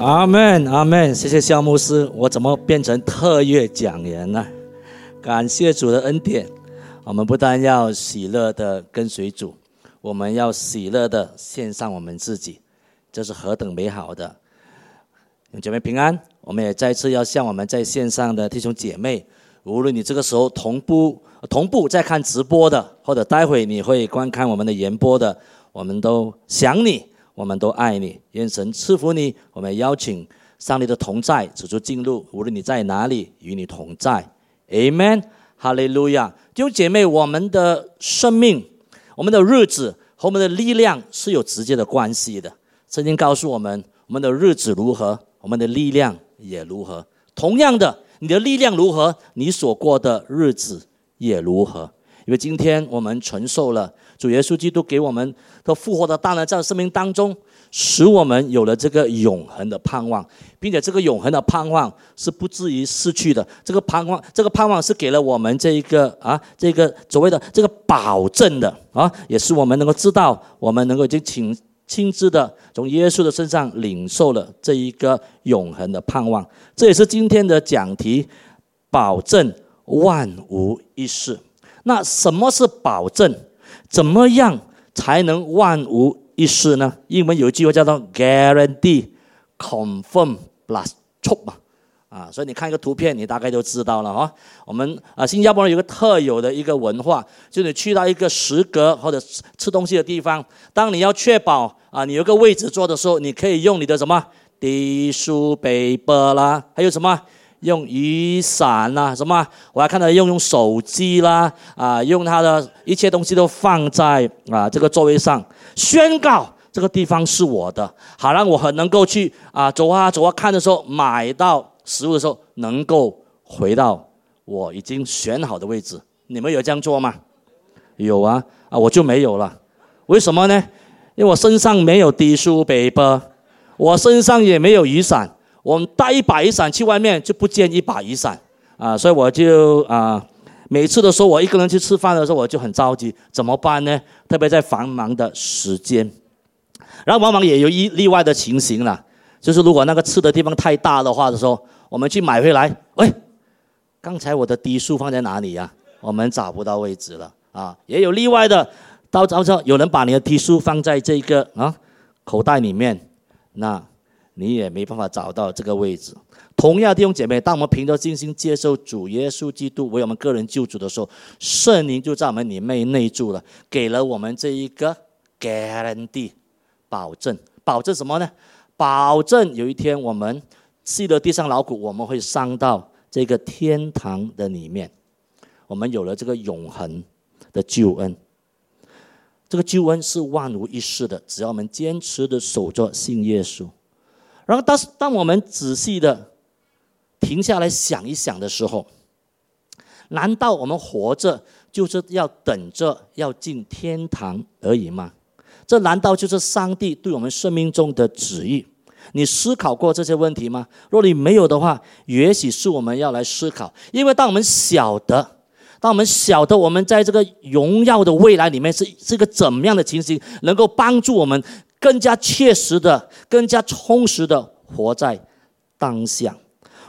阿门，阿门，谢谢肖牧师。我怎么变成特约讲员呢？感谢主的恩典，我们不但要喜乐的跟随主，我们要喜乐的献上我们自己，这是何等美好的！姐妹平安，我们也再次要向我们在线上的弟兄姐妹，无论你这个时候同步同步在看直播的，或者待会你会观看我们的延播的，我们都想你。我们都爱你，愿神赐福你。我们邀请上帝的同在，指出进入，无论你在哪里，与你同在。Amen，哈利路亚。弟兄姐妹，我们的生命、我们的日子和我们的力量是有直接的关系的。圣经告诉我们，我们的日子如何，我们的力量也如何。同样的，你的力量如何，你所过的日子也如何。因为今天我们承受了。主耶稣基督给我们的复活的大能，在生命当中，使我们有了这个永恒的盼望，并且这个永恒的盼望是不至于失去的。这个盼望，这个盼望是给了我们这一个啊，这个所谓的这个保证的啊，也是我们能够知道，我们能够已经亲亲自的从耶稣的身上领受了这一个永恒的盼望。这也是今天的讲题：保证万无一失。那什么是保证？怎么样才能万无一失呢？英文有一句话叫做 “guarantee confirm plus true” 嘛，啊，所以你看一个图片，你大概就知道了哈。我们啊，新加坡人有个特有的一个文化，就是你去到一个食阁或者吃东西的地方，当你要确保啊，你有个位置坐的时候，你可以用你的什么低书背包啦，还有什么？用雨伞啦，什么？我还看到用用手机啦，啊，用他的一切东西都放在啊这个座位上，宣告这个地方是我的，好让我很能够去啊走啊走啊看的时候，买到食物的时候能够回到我已经选好的位置。你们有这样做吗？有啊，啊我就没有了，为什么呢？因为我身上没有低书背包，我身上也没有雨伞。我们带一把雨伞去外面就不见一把雨伞啊，所以我就啊，每次的时候我一个人去吃饭的时候我就很着急，怎么办呢？特别在繁忙的时间，然后往往也有一例外的情形了，就是如果那个吃的地方太大的话的时候，我们去买回来，喂，刚才我的低数放在哪里呀？我们找不到位置了啊，也有例外的，到早上有人把你的低数放在这个啊口袋里面，那。你也没办法找到这个位置。同样，弟兄姐妹，当我们凭着信心接受主耶稣基督为我们个人救主的时候，圣灵就在我们里面内住了，给了我们这一个 guarantee 保证。保证什么呢？保证有一天我们吃了地上劳苦，我们会上到这个天堂的里面。我们有了这个永恒的救恩。这个救恩是万无一失的，只要我们坚持的守着信耶稣。然后，当当我们仔细的停下来想一想的时候，难道我们活着就是要等着要进天堂而已吗？这难道就是上帝对我们生命中的旨意？你思考过这些问题吗？若你没有的话，也许是我们要来思考。因为当我们晓得，当我们晓得我们在这个荣耀的未来里面是是个怎么样的情形，能够帮助我们。更加切实的、更加充实的活在当下。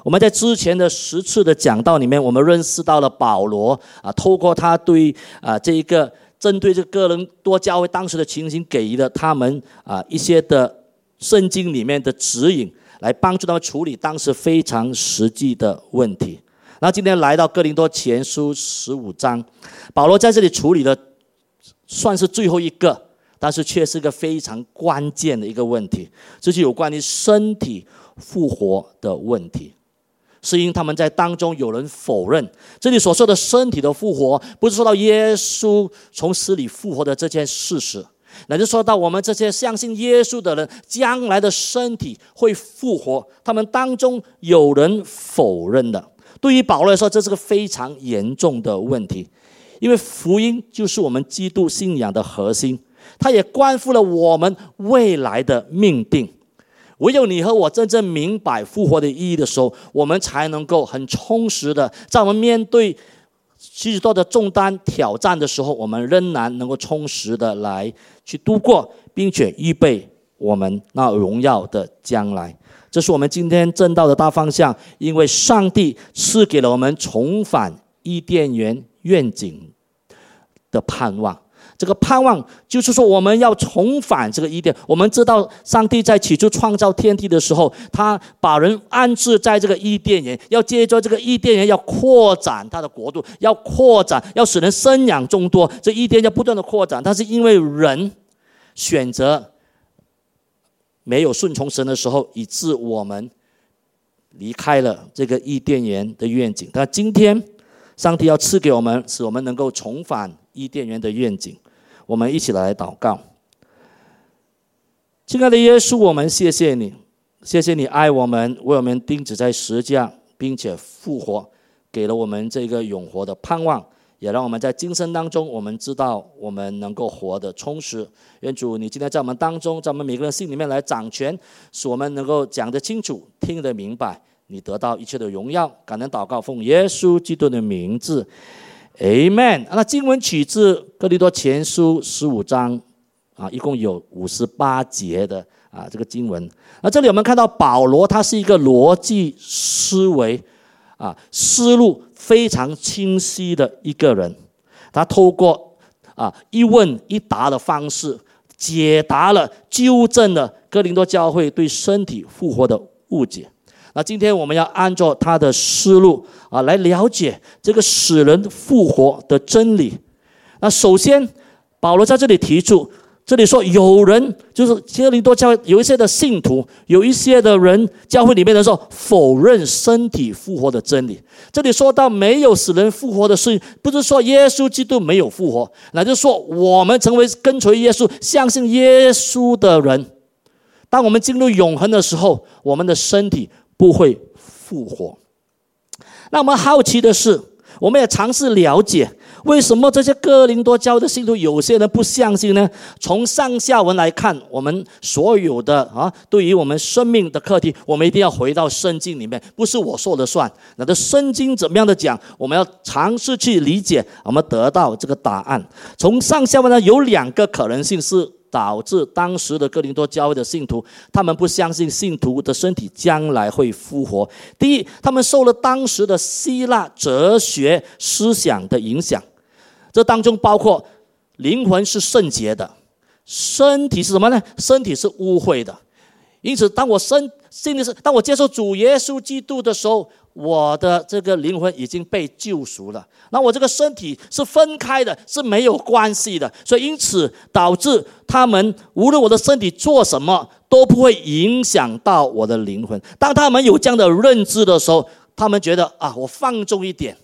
我们在之前的十次的讲道里面，我们认识到了保罗啊，透过他对啊这一个针对这个人多教会当时的情形，给予了他们啊一些的圣经里面的指引，来帮助他们处理当时非常实际的问题。那今天来到哥林多前书十五章，保罗在这里处理的算是最后一个。但是却是个非常关键的一个问题，这是有关于身体复活的问题。是因他们在当中有人否认这里所说的身体的复活，不是说到耶稣从死里复活的这件事实，乃是说到我们这些相信耶稣的人将来的身体会复活。他们当中有人否认的。对于保罗来说，这是个非常严重的问题，因为福音就是我们基督信仰的核心。他也关乎了我们未来的命定。唯有你和我真正明白复活的意义的时候，我们才能够很充实的，在我们面对许多的重担挑战的时候，我们仍然能够充实的来去度过，并且预备我们那荣耀的将来。这是我们今天正道的大方向，因为上帝赐给了我们重返伊甸园愿景的盼望。这个盼望就是说，我们要重返这个伊甸。我们知道，上帝在起初创造天地的时候，他把人安置在这个伊甸园，要借着这个伊甸园，要扩展他的国度，要扩展，要使人生养众多。这伊甸要不断的扩展，但是因为人选择没有顺从神的时候，以致我们离开了这个伊甸园的愿景。但今天，上帝要赐给我们，使我们能够重返伊甸园的愿景。我们一起来祷告，亲爱的耶稣，我们谢谢你，谢谢你爱我们，为我们钉子在石架，并且复活，给了我们这个永活的盼望，也让我们在今生当中，我们知道我们能够活得充实。愿主你今天在我们当中，在我们每个人心里面来掌权，使我们能够讲得清楚，听得明白，你得到一切的荣耀。感恩祷告，奉耶稣基督的名字。Amen。那经文取自哥林多前书十五章，啊，一共有五十八节的啊这个经文。那这里我们看到保罗他是一个逻辑思维，啊思路非常清晰的一个人。他透过啊一问一答的方式，解答了、纠正了哥林多教会对身体复活的误解。那今天我们要按照他的思路啊，来了解这个使人复活的真理。那首先，保罗在这里提出，这里说有人就是哥林多教会有一些的信徒，有一些的人教会里面的时候否认身体复活的真理。这里说到没有使人复活的事，不是说耶稣基督没有复活，那就是说我们成为跟随耶稣、相信耶稣的人，当我们进入永恒的时候，我们的身体。不会复活。那我们好奇的是，我们也尝试了解，为什么这些哥林多教的信徒有些人不相信呢？从上下文来看，我们所有的啊，对于我们生命的课题，我们一定要回到圣经里面，不是我说了算。那这圣经怎么样的讲？我们要尝试去理解，我们得到这个答案。从上下文呢，有两个可能性是。导致当时的哥林多教会的信徒，他们不相信信徒的身体将来会复活。第一，他们受了当时的希腊哲学思想的影响，这当中包括灵魂是圣洁的，身体是什么呢？身体是污秽的。因此，当我身心里是当我接受主耶稣基督的时候。我的这个灵魂已经被救赎了，那我这个身体是分开的，是没有关系的，所以因此导致他们无论我的身体做什么都不会影响到我的灵魂。当他们有这样的认知的时候，他们觉得啊，我放纵一点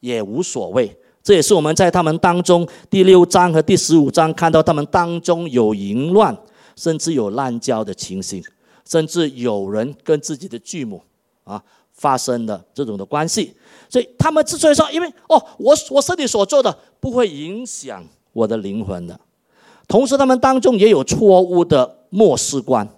也无所谓。这也是我们在他们当中第六章和第十五章看到他们当中有淫乱，甚至有滥交的情形，甚至有人跟自己的继母啊。发生的这种的关系，所以他们之所以说，因为哦，我我身体所做的不会影响我的灵魂的，同时他们当中也有错误的末世观，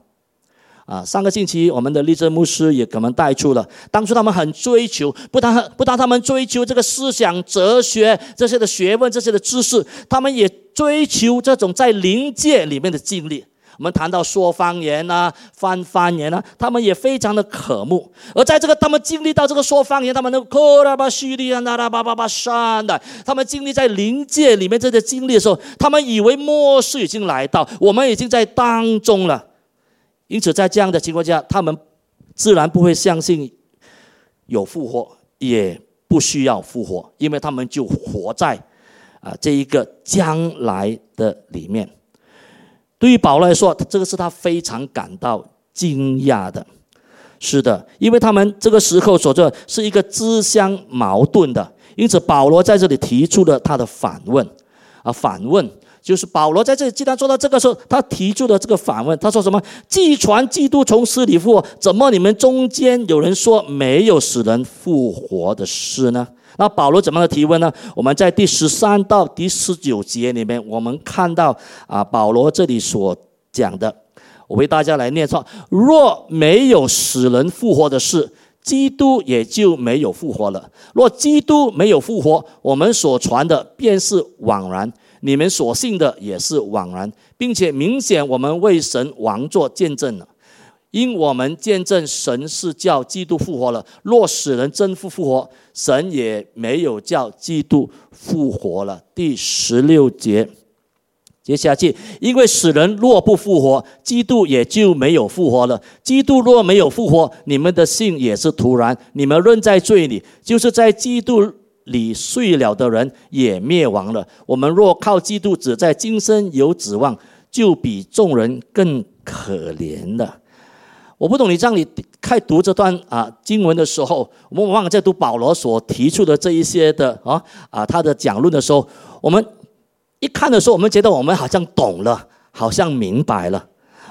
啊，上个星期我们的立正牧师也给我们带出了，当初他们很追求，不但不但他们追求这个思想哲学这些的学问这些的知识，他们也追求这种在灵界里面的经历。我们谈到说方言呐，翻方言呐，他们也非常的渴慕。而在这个他们经历到这个说方言，他们的克拉巴叙利亚那拉巴巴巴山的，他们经历在灵界里面这些经历的时候，他们以为末世已经来到，我们已经在当中了。因此，在这样的情况下，他们自然不会相信有复活，也不需要复活，因为他们就活在啊这一个将来的里面。对于保罗来说，这个是他非常感到惊讶的。是的，因为他们这个时候所做是一个自相矛盾的，因此保罗在这里提出了他的反问。啊，反问就是保罗在这里既然做到这个时候，他提出了这个反问，他说什么？既传基督从死里复活，怎么你们中间有人说没有使人复活的事呢？那保罗怎么的提问呢？我们在第十三到第十九节里面，我们看到啊，保罗这里所讲的，我为大家来念说：若没有使人复活的事，基督也就没有复活了；若基督没有复活，我们所传的便是枉然，你们所信的也是枉然，并且明显我们为神王做见证了。因我们见证神是叫基督复活了。若使人真复复活，神也没有叫基督复活了。第十六节，接下去，因为使人若不复活，基督也就没有复活了。基督若没有复活，你们的信也是徒然。你们仍在罪里，就是在基督里睡了的人也灭亡了。我们若靠基督只在今生有指望，就比众人更可怜了。我不懂你这样，你开读这段啊经文的时候，我们往往在读保罗所提出的这一些的啊啊他的讲论的时候，我们一看的时候，我们觉得我们好像懂了，好像明白了，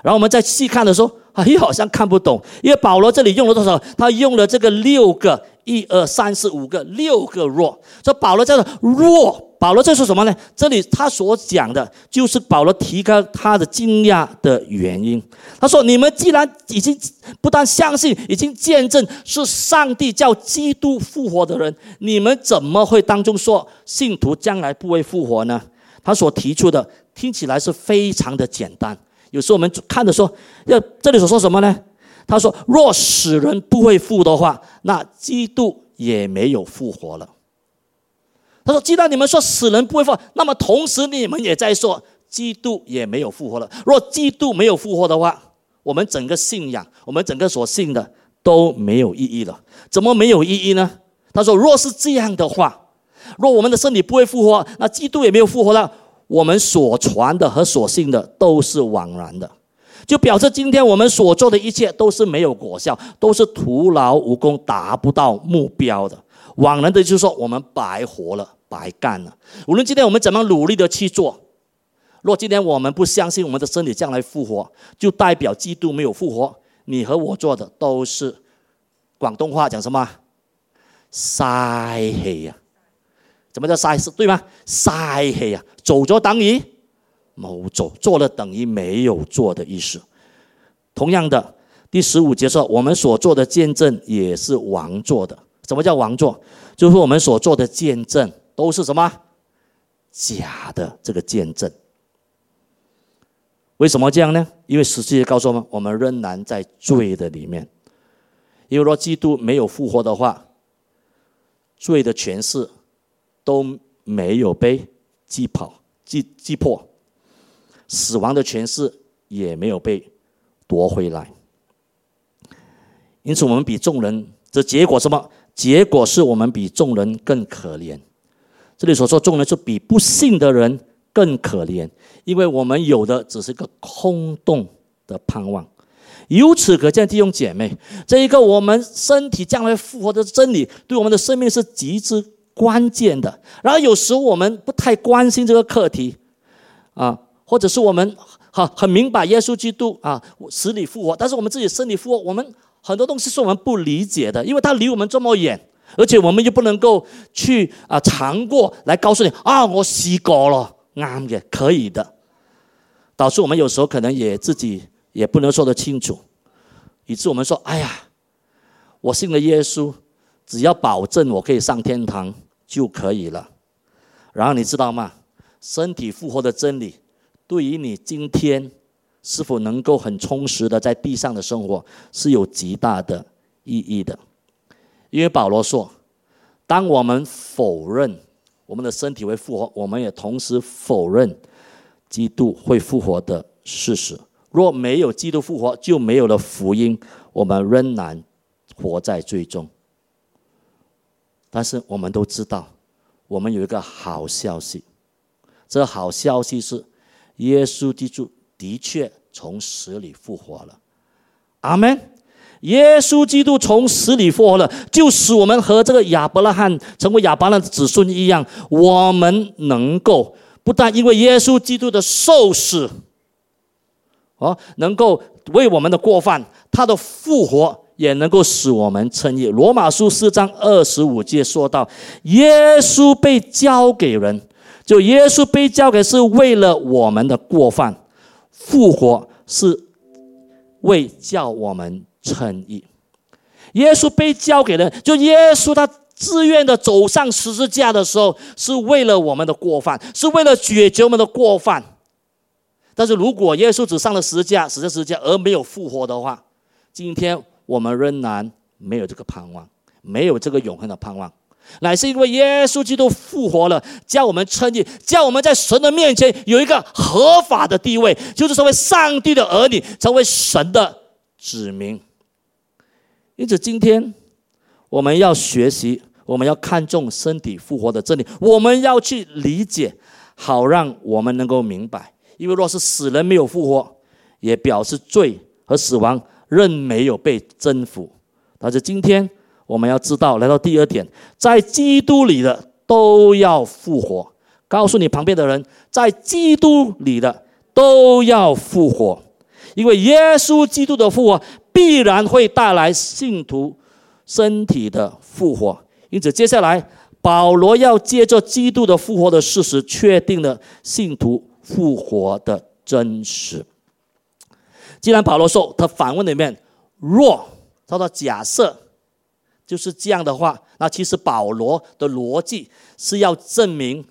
然后我们再细看的时候，啊，又，好像看不懂，因为保罗这里用了多少？他用了这个六个，一二三四五个，六个若，这保罗叫做弱。保罗这是什么呢？这里他所讲的就是保罗提高他的惊讶的原因。他说：“你们既然已经不但相信，已经见证是上帝叫基督复活的人，你们怎么会当中说信徒将来不会复活呢？”他所提出的听起来是非常的简单。有时候我们看着说，要这里所说什么呢？他说：“若使人不会复的话，那基督也没有复活了。”他说：“既然你们说死人不会复活，那么同时你们也在说基督也没有复活了。若基督没有复活的话，我们整个信仰，我们整个所信的都没有意义了。怎么没有意义呢？”他说：“若是这样的话，若我们的身体不会复活，那基督也没有复活了，我们所传的和所信的都是枉然的，就表示今天我们所做的一切都是没有果效，都是徒劳无功，达不到目标的。枉然的，就是说我们白活了。”白干了。无论今天我们怎么努力的去做，若今天我们不相信我们的身体将来复活，就代表基督没有复活。你和我做的都是广东话讲什么？晒黑呀！怎么叫晒死对吗？晒黑呀！走着等于冇走，做了等于没有做的意思。同样的，第十五节说，我们所做的见证也是王做的。什么叫王做？就是我们所做的见证。都是什么假的？这个见证，为什么这样呢？因为实际告诉我们，我们仍然在罪的里面。因为若基督没有复活的话，罪的权势都没有被击跑、击击破，死亡的权势也没有被夺回来。因此，我们比众人，这结果什么？结果是我们比众人更可怜。这里所说众人是比不信的人更可怜，因为我们有的只是个空洞的盼望。由此可见，弟兄姐妹，这一个我们身体将来复活的真理，对我们的生命是极之关键的。然后有时我们不太关心这个课题，啊，或者是我们哈很明白耶稣基督啊死里复活，但是我们自己身体复活，我们很多东西是我们不理解的，因为他离我们这么远。而且我们又不能够去啊尝过来告诉你啊，我洗过了，啱嘅，可以的。导致我们有时候可能也自己也不能说得清楚，以致我们说，哎呀，我信了耶稣，只要保证我可以上天堂就可以了。然后你知道吗？身体复活的真理，对于你今天是否能够很充实的在地上的生活，是有极大的意义的。因为保罗说，当我们否认我们的身体会复活，我们也同时否认基督会复活的事实。若没有基督复活，就没有了福音，我们仍然活在最终。但是我们都知道，我们有一个好消息，这好消息是，耶稣基督的确从死里复活了。阿门。耶稣基督从死里复活了，就使我们和这个亚伯拉罕成为亚伯拉罕的子孙一样。我们能够不但因为耶稣基督的受死，哦，能够为我们的过犯，他的复活也能够使我们称义。罗马书四章二十五节说到，耶稣被交给人，就耶稣被交给是为了我们的过犯，复活是为叫我们。称义，耶稣被交给了，就耶稣他自愿的走上十字架的时候，是为了我们的过犯，是为了解决我们的过犯。但是如果耶稣只上了十字架，死在十字架而没有复活的话，今天我们仍然没有这个盼望，没有这个永恒的盼望。乃是因为耶稣基督复活了，叫我们称义，叫我们在神的面前有一个合法的地位，就是成为上帝的儿女，成为神的子民。因此，今天我们要学习，我们要看重身体复活的真理，我们要去理解，好让我们能够明白。因为若是死人没有复活，也表示罪和死亡仍没有被征服。但是今天。我们要知道，来到第二点，在基督里的都要复活。告诉你旁边的人，在基督里的都要复活，因为耶稣基督的复活必然会带来信徒身体的复活。因此，接下来保罗要借着基督的复活的事实，确定了信徒复活的真实。既然保罗说他反问里面，若他说假设。就是这样的话，那其实保罗的逻辑是要证明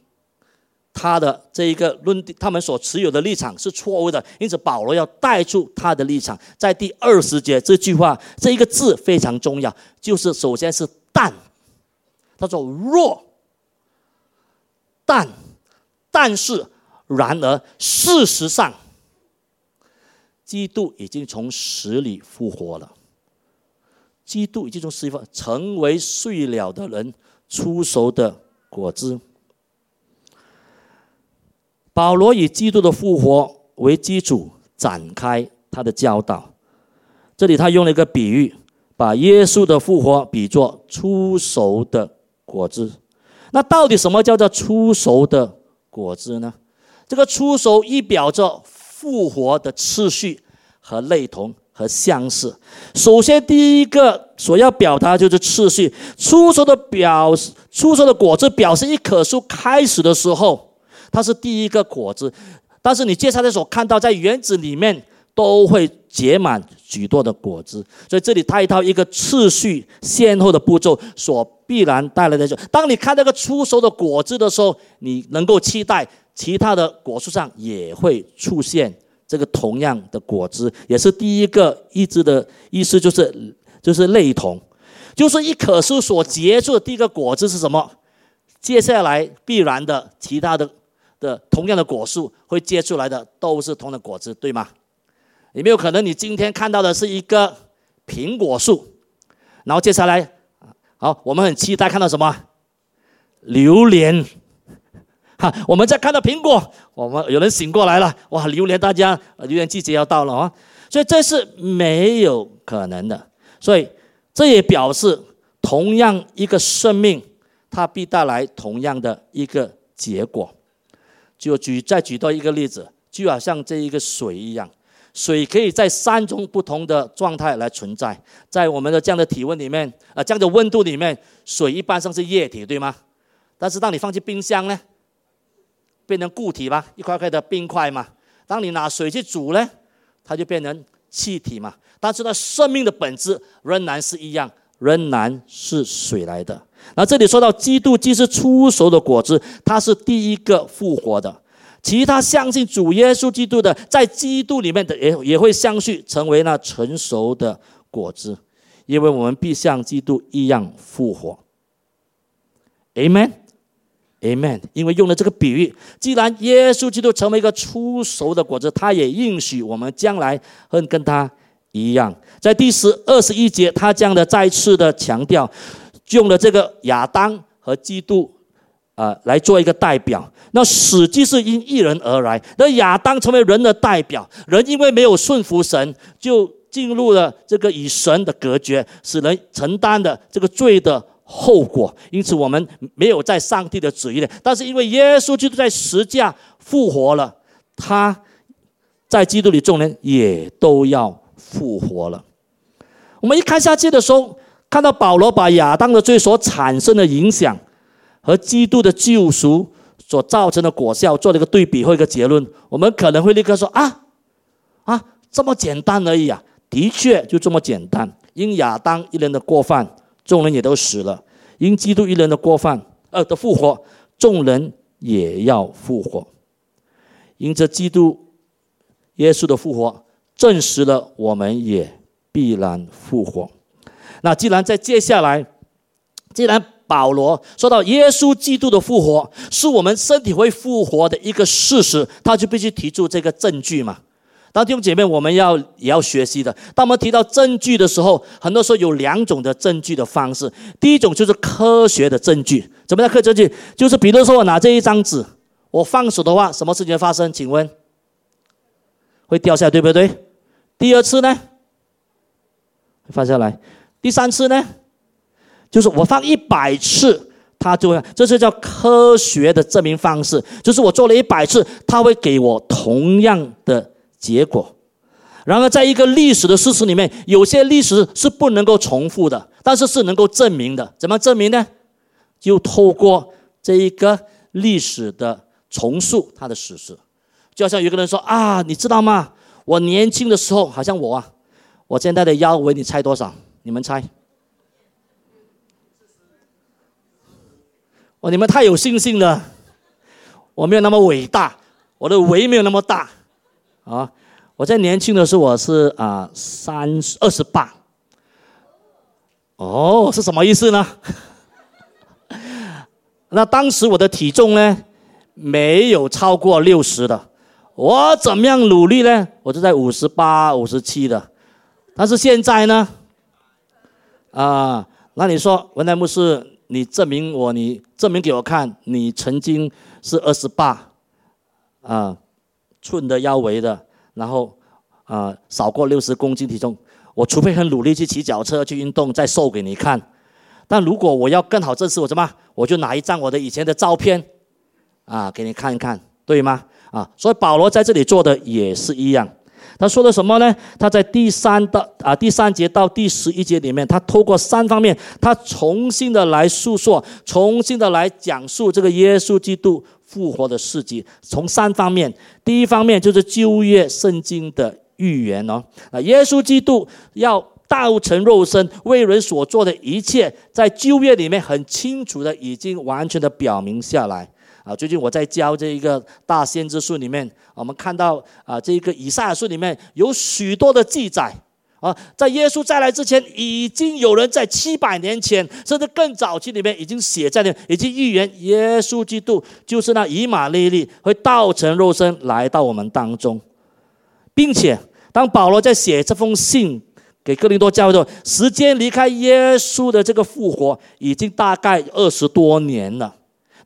他的这一个论，他们所持有的立场是错误的。因此，保罗要带出他的立场。在第二十节这句话，这一个字非常重要，就是首先是“但”，他说“若”，但，但是，然而，事实上，基督已经从死里复活了。基督以这种释放，成为睡了的人出熟的果子。保罗以基督的复活为基础展开他的教导。这里他用了一个比喻，把耶稣的复活比作出熟的果子。那到底什么叫做出熟的果子呢？这个出熟意表着复活的次序和类同。和相似。首先，第一个所要表达就是次序。出熟的表，出熟的果子表示一棵树开始的时候，它是第一个果子。但是你接下来所看到，在园子里面都会结满许多的果子。所以这里它一套一个次序先后的步骤所必然带来的就，当你看那个出熟的果子的时候，你能够期待其他的果树上也会出现。这个同样的果子，也是第一个意志的意思，就是就是类同，就是一棵树所结出的第一个果子是什么？接下来必然的其他的的同样的果树会结出来的都是同的果子，对吗？有没有可能你今天看到的是一个苹果树，然后接下来，好，我们很期待看到什么？榴莲。哈，我们在看到苹果，我们有人醒过来了，哇！榴莲，大家榴莲季节要到了啊，所以这是没有可能的。所以这也表示，同样一个生命，它必带来同样的一个结果。就举再举多一个例子，就好像这一个水一样，水可以在三种不同的状态来存在。在我们的这样的体温里面，啊，这样的温度里面，水一般上是液体，对吗？但是当你放进冰箱呢？变成固体吧，一块块的冰块嘛。当你拿水去煮呢，它就变成气体嘛。但是它生命的本质仍然是一样，仍然是水来的。那这里说到基督既是出熟的果子，他是第一个复活的。其他相信主耶稣基督的，在基督里面的也也会相续成为那成熟的果子，因为我们必像基督一样复活。Amen。Amen。因为用了这个比喻，既然耶稣基督成为一个出熟的果子，他也应许我们将来会跟他一样。在第十二十一节，他这样的再次的强调，用了这个亚当和基督啊来做一个代表。那死既是因一人而来，那亚当成为人的代表，人因为没有顺服神，就进入了这个与神的隔绝，使人承担的这个罪的。后果，因此我们没有在上帝的旨意里，但是因为耶稣基督在十架复活了，他在基督里众人也都要复活了。我们一看下去的时候，看到保罗把亚当的罪所产生的影响和基督的救赎所造成的果效做了一个对比或一个结论，我们可能会立刻说啊啊，这么简单而已啊！的确就这么简单，因亚当一人的过犯。众人也都死了，因基督一人的过犯，呃的复活，众人也要复活。因着基督耶稣的复活证实了我们也必然复活。那既然在接下来，既然保罗说到耶稣基督的复活是我们身体会复活的一个事实，他就必须提出这个证据嘛。当弟兄姐妹，我们要也要学习的。当我们提到证据的时候，很多时候有两种的证据的方式。第一种就是科学的证据，怎么样？科学证据就是比如说我拿这一张纸，我放手的话，什么事情发生？请问会掉下，对不对？第二次呢？放下来。第三次呢？就是我放一百次，它就会，这是叫科学的证明方式。就是我做了一百次，它会给我同样的结果。然而，在一个历史的事实里面，有些历史是不能够重复的，但是是能够证明的。怎么证明呢？就透过这一个历史的重塑它的史实。就好像有个人说啊，你知道吗？我年轻的时候，好像我啊，我现在的腰围，你猜多少？你们猜？哦，你们太有信心了，我没有那么伟大，我的围没有那么大，啊，我在年轻的时候我是啊三二十八，哦，是什么意思呢？那当时我的体重呢没有超过六十的，我怎么样努力呢？我就在五十八、五十七的，但是现在呢，啊，那你说文莱牧师？你证明我，你证明给我看，你曾经是二十八啊寸的腰围的，然后啊少过六十公斤体重。我除非很努力去骑脚车去运动，再瘦给你看。但如果我要更好证实我什么，我就拿一张我的以前的照片啊给你看一看，对吗？啊，所以保罗在这里做的也是一样。他说的什么呢？他在第三到啊第三节到第十一节里面，他透过三方面，他重新的来诉说，重新的来讲述这个耶稣基督复活的事迹。从三方面，第一方面就是旧约圣经的预言哦，啊，耶稣基督要道成肉身为人所做的一切，在旧约里面很清楚的已经完全的表明下来。啊，最近我在教这一个大先知书里面，我们看到啊，这一个以赛亚书里面有许多的记载啊，在耶稣再来之前，已经有人在七百年前，甚至更早期里面已经写在那，已经预言耶稣基督就是那以马内利会道成肉身来到我们当中，并且当保罗在写这封信给哥林多教会的时候，时间离开耶稣的这个复活已经大概二十多年了。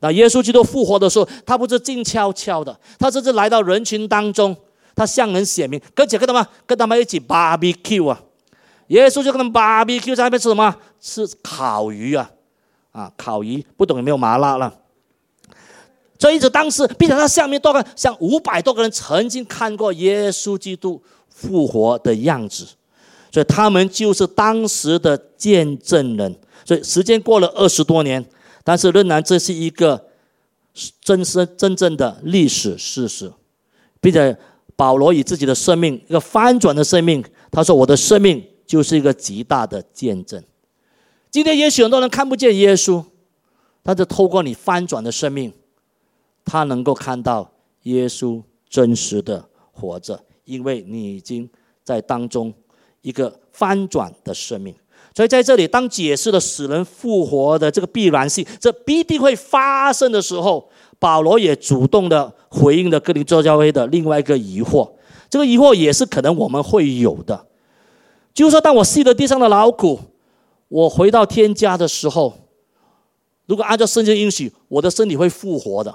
那耶稣基督复活的时候，他不是静悄悄的，他这是来到人群当中，他向人显明，跟且跟他们跟他们一起 barbecue 啊，耶稣就跟他们 barbecue 在那边吃什么？吃烤鱼啊，啊，烤鱼，不懂有没有麻辣了？所以，这当时，并且他下面多个，像五百多个人曾经看过耶稣基督复活的样子，所以他们就是当时的见证人。所以，时间过了二十多年。但是仍然，这是一个真实、真正的历史事实，并且保罗以自己的生命，一个翻转的生命，他说：“我的生命就是一个极大的见证。”今天也许很多人看不见耶稣，但是透过你翻转的生命，他能够看到耶稣真实的活着，因为你已经在当中一个翻转的生命。所以在这里，当解释了死人复活的这个必然性，这必定会发生的时候，保罗也主动的回应了格林多教会的另外一个疑惑。这个疑惑也是可能我们会有的，就是说，当我吸了地上的劳苦，我回到天家的时候，如果按照圣经允许，我的身体会复活的。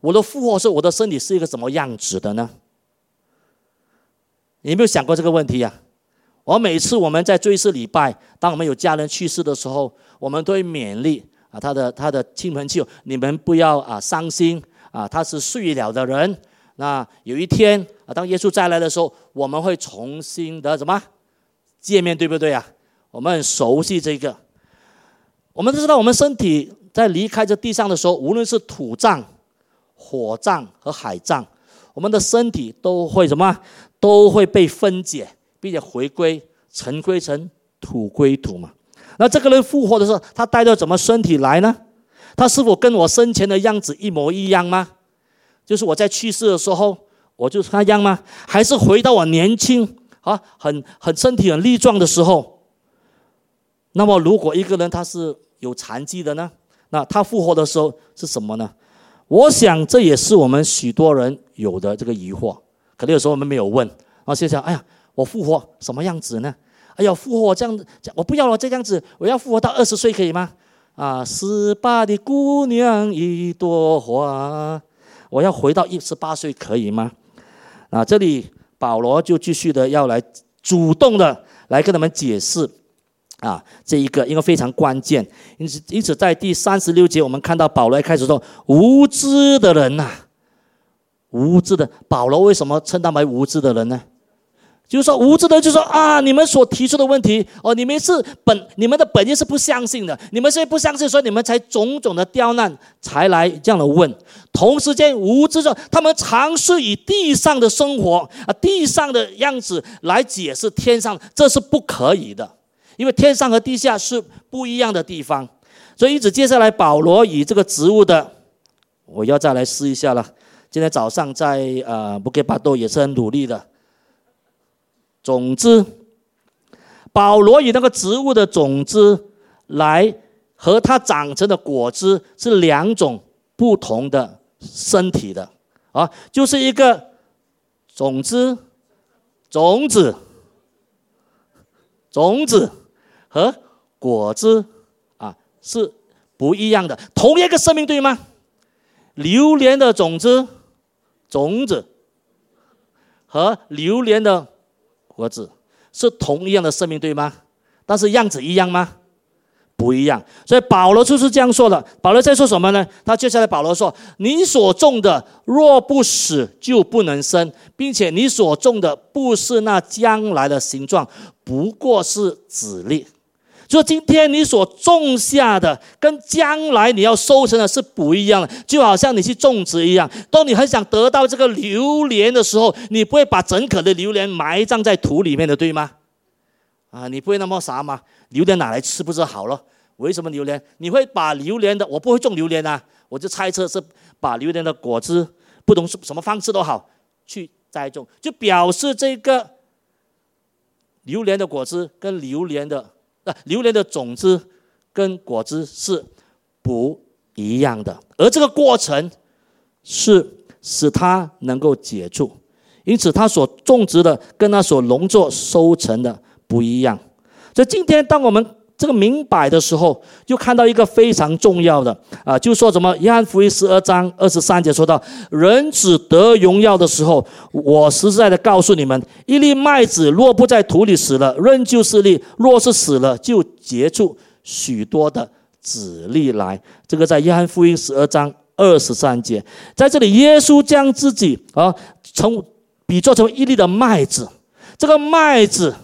我的复活是我的身体是一个什么样子的呢？你有没有想过这个问题呀？我每次我们在追思礼拜，当我们有家人去世的时候，我们都会勉励啊，他的他的亲朋戚友，你们不要啊伤心啊，他是睡了的人。那有一天啊，当耶稣再来的时候，我们会重新的什么见面，对不对啊？我们很熟悉这个。我们都知道，我们身体在离开这地上的时候，无论是土葬、火葬和海葬，我们的身体都会什么？都会被分解。并且回归尘归尘，土归土嘛。那这个人复活的时候，他带着怎么身体来呢？他是否跟我生前的样子一模一样吗？就是我在去世的时候，我就是那样吗？还是回到我年轻啊，很很身体很力壮的时候？那么，如果一个人他是有残疾的呢？那他复活的时候是什么呢？我想这也是我们许多人有的这个疑惑。可能有时候我们没有问，然后心想：哎呀，我复活什么样子呢？哎呀，复活这样子，我不要了这样子，我要复活到二十岁可以吗？啊，十八的姑娘一朵花，我要回到一十八岁可以吗？啊，这里保罗就继续的要来主动的来跟他们解释，啊，这一个因为非常关键，因此因此在第三十六节我们看到保罗开始说无知的人呐，无知的保罗为什么称他为无知的人呢？就是说无知的，就说啊，你们所提出的问题哦，你们是本你们的本意是不相信的，你们是不相信，所以你们才种种的刁难，才来这样的问。同时间无知的，他们尝试以地上的生活啊，地上的样子来解释天上，这是不可以的，因为天上和地下是不一样的地方。所以，一直接下来，保罗以这个植物的，我要再来试一下了。今天早上在呃布给巴多也是很努力的。种子，保罗以那个植物的种子来和它长成的果子是两种不同的身体的啊，就是一个种子、种子、种子和果子啊是不一样的，同一个生命对吗？榴莲的种子、种子和榴莲的。个子是同一样的生命，对吗？但是样子一样吗？不一样。所以保罗就是这样说的。保罗在说什么呢？他接下来保罗说：“你所种的若不死，就不能生，并且你所种的不是那将来的形状，不过是籽粒。”就今天你所种下的，跟将来你要收成的是不一样的，就好像你去种植一样。当你很想得到这个榴莲的时候，你不会把整颗的榴莲埋葬在土里面的，对吗？啊，你不会那么傻吗？榴莲拿来吃不是好了？为什么榴莲？你会把榴莲的，我不会种榴莲啊，我就猜测是把榴莲的果子，不同什么方式都好，去栽种，就表示这个榴莲的果子跟榴莲的。榴莲的种子跟果子是不一样的，而这个过程是使它能够结出，因此它所种植的跟它所农作收成的不一样。所以今天当我们这个明白的时候，就看到一个非常重要的啊，就说什么？约翰福音十二章二十三节说到，人子得荣耀的时候，我实在的告诉你们，一粒麦子若不在土里死了，仍旧是粒；若是死了，就结出许多的子粒来。这个在约翰福音十二章二十三节，在这里，耶稣将自己啊，从比作成一粒的麦子，这个麦子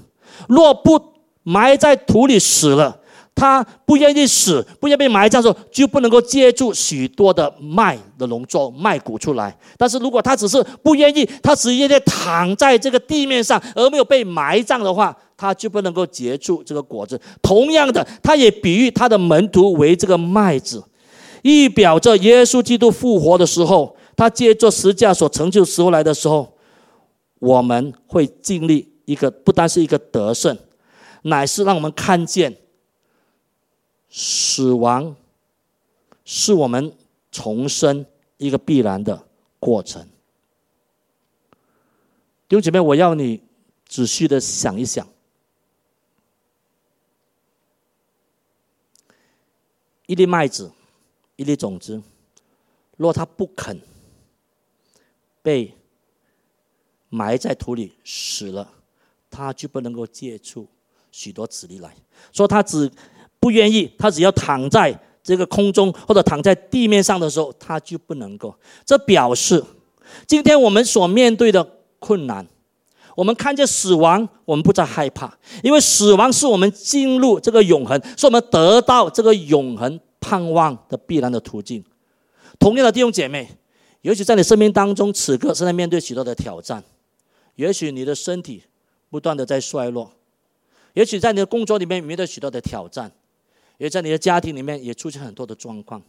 若不埋在土里死了，他不愿意死，不愿意被埋葬的时候，就不能够借助许多的麦的农作麦谷出来。但是如果他只是不愿意，他只愿意躺在这个地面上，而没有被埋葬的话，他就不能够结出这个果子。同样的，他也比喻他的门徒为这个麦子，预表着耶稣基督复活的时候，他借着十架所成就时候来的时候，我们会经历一个不单是一个得胜。乃是让我们看见，死亡是我们重生一个必然的过程。弟兄姐妹，我要你仔细的想一想：一粒麦子，一粒种子，若它不肯被埋在土里死了，它就不能够接触。许多子粒来说，他只不愿意，他只要躺在这个空中或者躺在地面上的时候，他就不能够。这表示，今天我们所面对的困难，我们看见死亡，我们不再害怕，因为死亡是我们进入这个永恒，是我们得到这个永恒盼望的必然的途径。同样的弟兄姐妹，也许在你生命当中，此刻正在面对许多的挑战，也许你的身体不断的在衰落。也许在你的工作里面面对许多的挑战，也在你的家庭里面也出现很多的状况。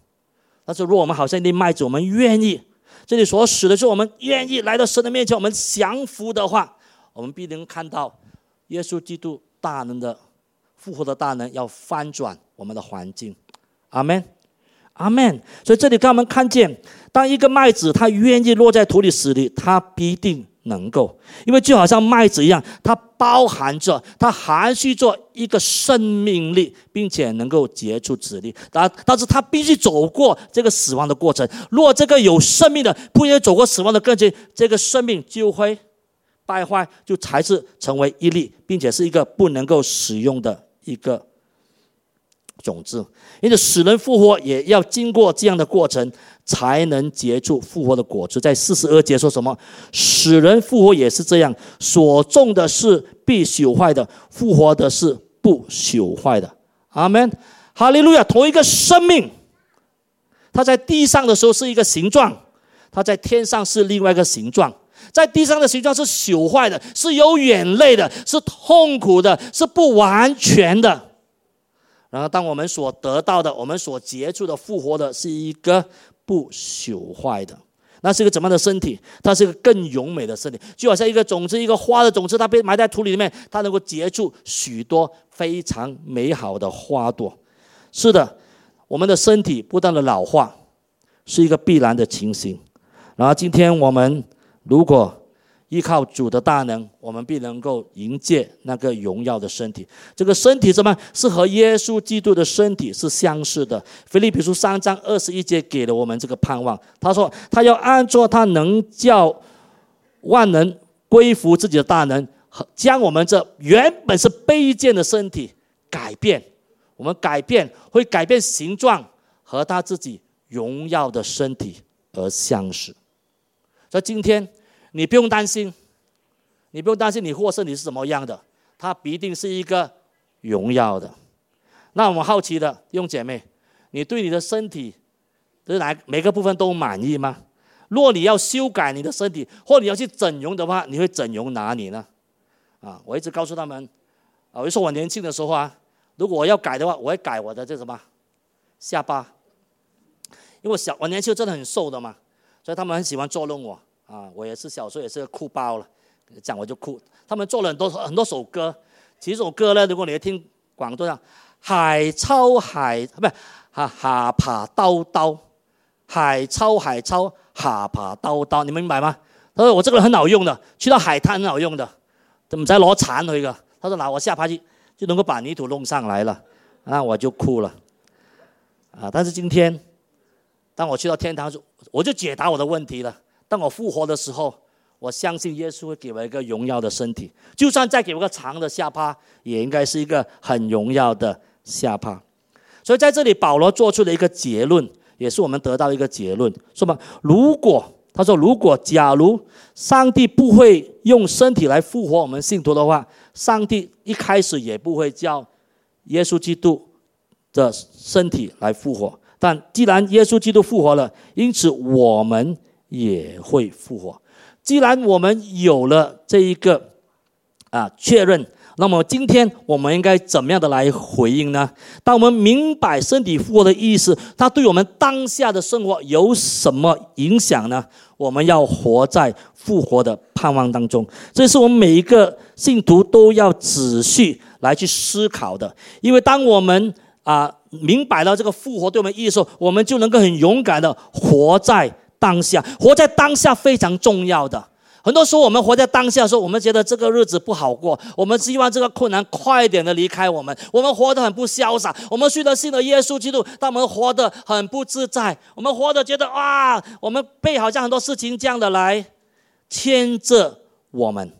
但是，如果我们好像一粒麦子，我们愿意这里所使的是我们愿意来到神的面前，我们降服的话，我们必能看到耶稣基督大能的复活的大能要翻转我们的环境。阿门，阿门。所以这里让我们看见，当一个麦子它愿意落在土里死里，它必定。能够，因为就好像麦子一样，它包含着，它含蓄着一个生命力，并且能够结出籽粒。但但是它必须走过这个死亡的过程。如果这个有生命的不愿意走过死亡的过程，这个生命就会败坏，就才是成为一粒，并且是一个不能够使用的一个。种子，因此死人复活也要经过这样的过程，才能结出复活的果子。在四十二节说什么？使人复活也是这样，所种的是必朽坏的，复活的是不朽坏的。阿门，哈利路亚！同一个生命，它在地上的时候是一个形状，它在天上是另外一个形状。在地上的形状是朽坏的，是有眼泪的，是痛苦的，是不完全的。然后，当我们所得到的，我们所接触的复活的，是一个不朽坏的，那是一个怎么样的身体？它是一个更勇美的身体，就好像一个种子，一个花的种子，它被埋在土里面，它能够结出许多非常美好的花朵。是的，我们的身体不断的老化，是一个必然的情形。然后，今天我们如果依靠主的大能，我们必能够迎接那个荣耀的身体。这个身体怎么是和耶稣基督的身体是相似的？腓利比书三章二十一节给了我们这个盼望。他说：“他要按照他能叫万能归服自己的大能，和将我们这原本是卑贱的身体改变。我们改变会改变形状，和他自己荣耀的身体而相似。”所以今天。你不用担心，你不用担心你获胜你是怎么样的，它必定是一个荣耀的。那我们好奇的弟兄姐妹，你对你的身体的哪每个部分都满意吗？若你要修改你的身体，或你要去整容的话，你会整容哪里呢？啊，我一直告诉他们，啊，我就说我年轻的时候啊，如果我要改的话，我会改我的这什么下巴，因为小我年轻真的很瘦的嘛，所以他们很喜欢捉弄我。啊，我也是小时候也是个哭包了，讲我就哭。他们做了很多很多首歌，其实首歌呢，如果你听广东的，海超海不是哈哈爬刀刀，海超海超哈爬刀刀，你明白吗？他说我这个人很好用的，去到海滩很好用的，怎么在攞铲去个？他说拿我下爬去就能够把泥土弄上来了，那我就哭了。啊，但是今天当我去到天堂时，我就解答我的问题了。当我复活的时候，我相信耶稣会给我一个荣耀的身体，就算再给我个长的下巴，也应该是一个很荣耀的下巴。所以在这里，保罗做出了一个结论，也是我们得到一个结论，说嘛，如果他说，如果假如上帝不会用身体来复活我们信徒的话，上帝一开始也不会叫耶稣基督的身体来复活。但既然耶稣基督复活了，因此我们。也会复活。既然我们有了这一个啊确认，那么今天我们应该怎么样的来回应呢？当我们明白身体复活的意思，它对我们当下的生活有什么影响呢？我们要活在复活的盼望当中，这是我们每一个信徒都要仔细来去思考的。因为当我们啊明白了这个复活对我们意义的时候，我们就能够很勇敢的活在。当下，活在当下非常重要的。很多时候，我们活在当下的时候，我们觉得这个日子不好过，我们希望这个困难快点的离开我们。我们活得很不潇洒，我们虽然信了耶稣基督，但我们活得很不自在。我们活得觉得哇，我们被好像很多事情这样的来牵着我们。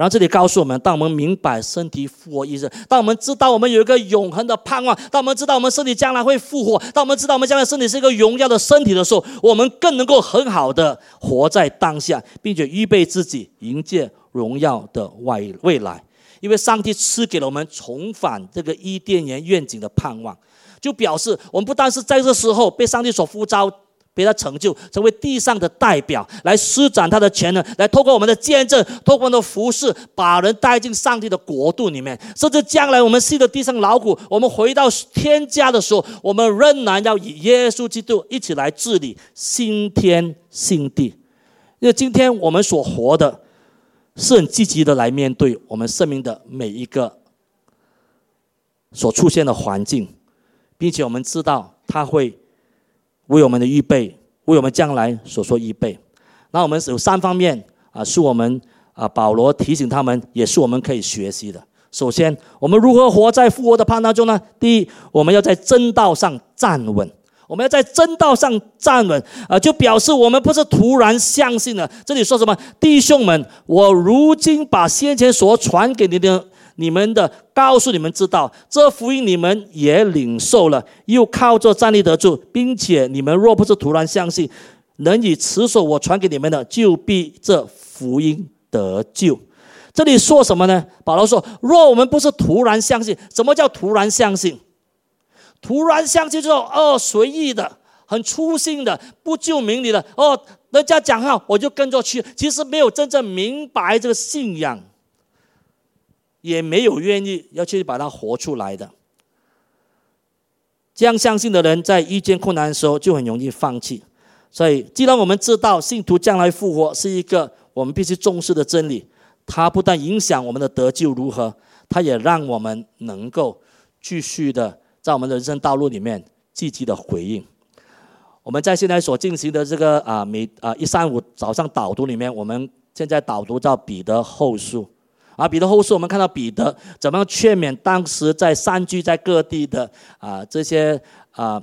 然后这里告诉我们：当我们明白身体复活意思，当我们知道我们有一个永恒的盼望，当我们知道我们身体将来会复活，当我们知道我们将来身体是一个荣耀的身体的时候，我们更能够很好的活在当下，并且预备自己迎接荣耀的未未来。因为上帝赐给了我们重返这个伊甸园愿景的盼望，就表示我们不但是在这时候被上帝所呼召被他成就，成为地上的代表，来施展他的权能，来透过我们的见证，透过我们的服饰，把人带进上帝的国度里面。甚至将来我们吸的地上劳苦，我们回到天家的时候，我们仍然要以耶稣基督一起来治理新天新地。因为今天我们所活的，是很积极的来面对我们生命的每一个所出现的环境，并且我们知道他会。为我们的预备，为我们将来所说预备。那我们有三方面啊，是我们啊保罗提醒他们，也是我们可以学习的。首先，我们如何活在复活的盼当中呢？第一，我们要在真道上站稳。我们要在真道上站稳啊，就表示我们不是突然相信了。这里说什么？弟兄们，我如今把先前所传给你的。你们的告诉你们知道，这福音你们也领受了，又靠着站立得住，并且你们若不是突然相信，能以持守我传给你们的，就必这福音得救。这里说什么呢？保罗说：若我们不是突然相信，什么叫突然相信？突然相信就是哦，随意的，很粗心的，不就明理的哦，人家讲话我就跟着去，其实没有真正明白这个信仰。也没有愿意要去把它活出来的。这样相信的人，在遇见困难的时候就很容易放弃。所以，既然我们知道信徒将来复活是一个我们必须重视的真理，它不但影响我们的得救如何，它也让我们能够继续的在我们人生道路里面积极的回应。我们在现在所进行的这个啊每啊一三五早上导读里面，我们现在导读到彼得后书。啊，彼得后书，我们看到彼得怎么样劝勉当时在散居在各地的啊这些啊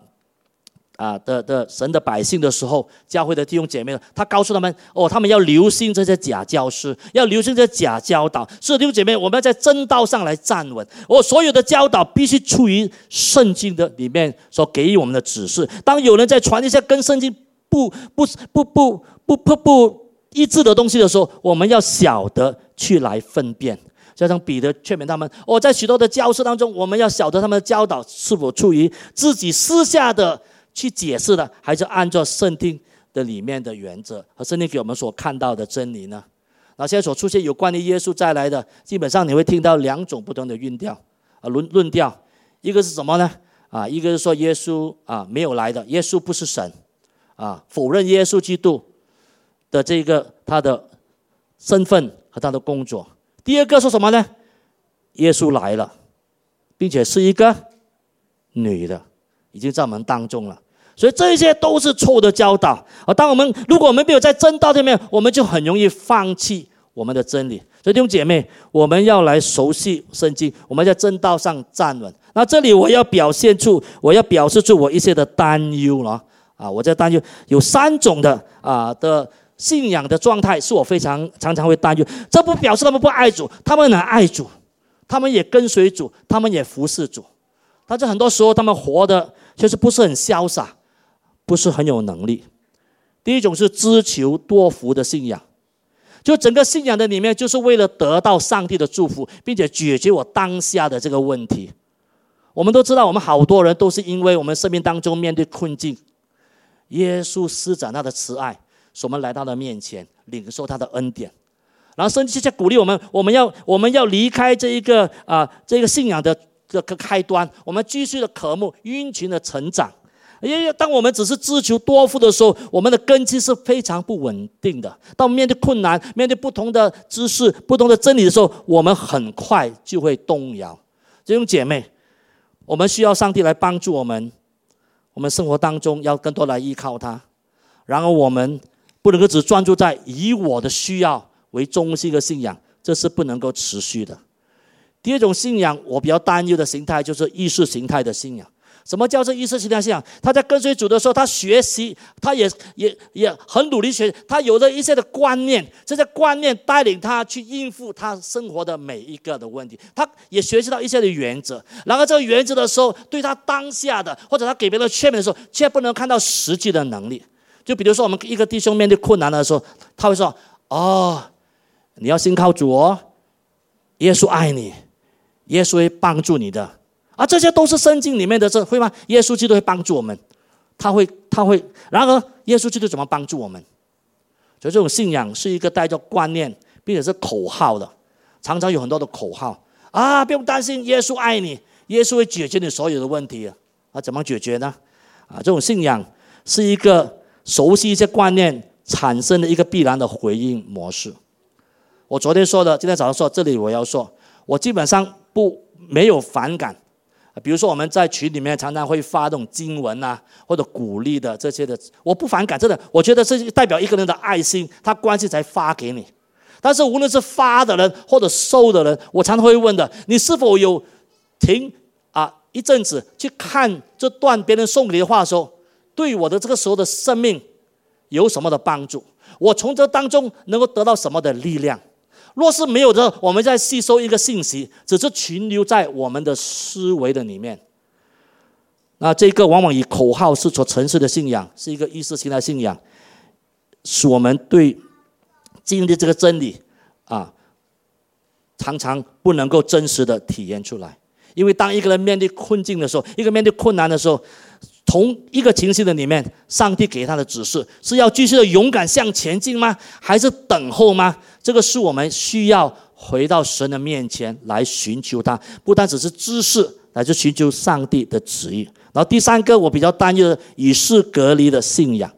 啊的的神的百姓的时候，教会的弟兄姐妹，他告诉他们哦，他们要留心这些假教师，要留心这些假教导。是弟兄姐妹，我们要在正道上来站稳。我所有的教导必须出于圣经的里面所给予我们的指示。当有人在传一些跟圣经不不不不不不不一致的东西的时候，我们要晓得。去来分辨，加上彼得劝勉他们。我在许多的教室当中，我们要晓得他们的教导是否出于自己私下的去解释的，还是按照圣经的里面的原则和圣经给我们所看到的真理呢？那现在所出现有关于耶稣再来的，基本上你会听到两种不同的论调啊论论调，一个是什么呢？啊，一个是说耶稣啊没有来的，耶稣不是神啊，否认耶稣基督的这个他的身份。和他的工作。第二个说什么呢？耶稣来了，并且是一个女的，已经在我们当中了。所以这些都是错误的教导。而当我们如果我们没有在正道上面，我们就很容易放弃我们的真理。所以弟兄姐妹，我们要来熟悉圣经，我们在正道上站稳。那这里我要表现出，我要表示出我一些的担忧了啊！我在担忧有三种的啊的。信仰的状态是我非常常常会担忧，这不表示他们不爱主，他们很爱主，他们也跟随主，他们也服侍主，但是很多时候他们活的就是不是很潇洒，不是很有能力。第一种是知求多福的信仰，就整个信仰的里面就是为了得到上帝的祝福，并且解决我当下的这个问题。我们都知道，我们好多人都是因为我们生命当中面对困境，耶稣施展他的慈爱。我们来到了面前，领受他的恩典，然后圣经在鼓励我们，我们要我们要离开这一个啊这个信仰的这个开端，我们继续的渴慕殷勤的成长。因为当我们只是自求多福的时候，我们的根基是非常不稳定的。当面对困难、面对不同的知识、不同的真理的时候，我们很快就会动摇。这种姐妹，我们需要上帝来帮助我们，我们生活当中要更多来依靠他，然后我们。不能够只专注在以我的需要为中心的信仰，这是不能够持续的。第二种信仰，我比较担忧的形态就是意识形态的信仰。什么叫做意识形态信仰？他在跟随主的时候，他学习，他也也也很努力学，他有了一些的观念，这些观念带领他去应付他生活的每一个的问题。他也学习到一些的原则，然后这个原则的时候，对他当下的或者他给别人劝勉的时候，却不能看到实际的能力。就比如说，我们一个弟兄面对困难的时候，他会说：“哦，你要信靠主哦，耶稣爱你，耶稣会帮助你的。”啊，这些都是圣经里面的，这会吗？耶稣基督会帮助我们，他会他。他会。然而，耶稣基督怎么帮助我们？所以，这种信仰是一个带着观念，并且是口号的，常常有很多的口号啊！不用担心，耶稣爱你，耶稣会解决你所有的问题啊！怎么解决呢？啊，这种信仰是一个熟悉一些观念产生的一个必然的回应模式。我昨天说的，今天早上说，这里我要说，我基本上不没有反感。比如说我们在群里面常常会发这种经文啊，或者鼓励的这些的，我不反感，真的，我觉得这代表一个人的爱心，他关系才发给你。但是无论是发的人或者收的人，我常常会问的，你是否有停啊一阵子去看这段别人送你的话的时候，对我的这个时候的生命有什么的帮助？我从这当中能够得到什么的力量？若是没有的，我们在吸收一个信息，只是停留在我们的思维的里面。那这个往往以口号是所城市的信仰，是一个意识形态信仰，使我们对经历这个真理啊，常常不能够真实的体验出来。因为当一个人面对困境的时候，一个面对困难的时候。同一个情绪的里面，上帝给他的指示是要继续的勇敢向前进吗？还是等候吗？这个是我们需要回到神的面前来寻求他，不单只是知识，乃是寻求上帝的旨意。然后第三个，我比较担忧的与世隔离的信仰。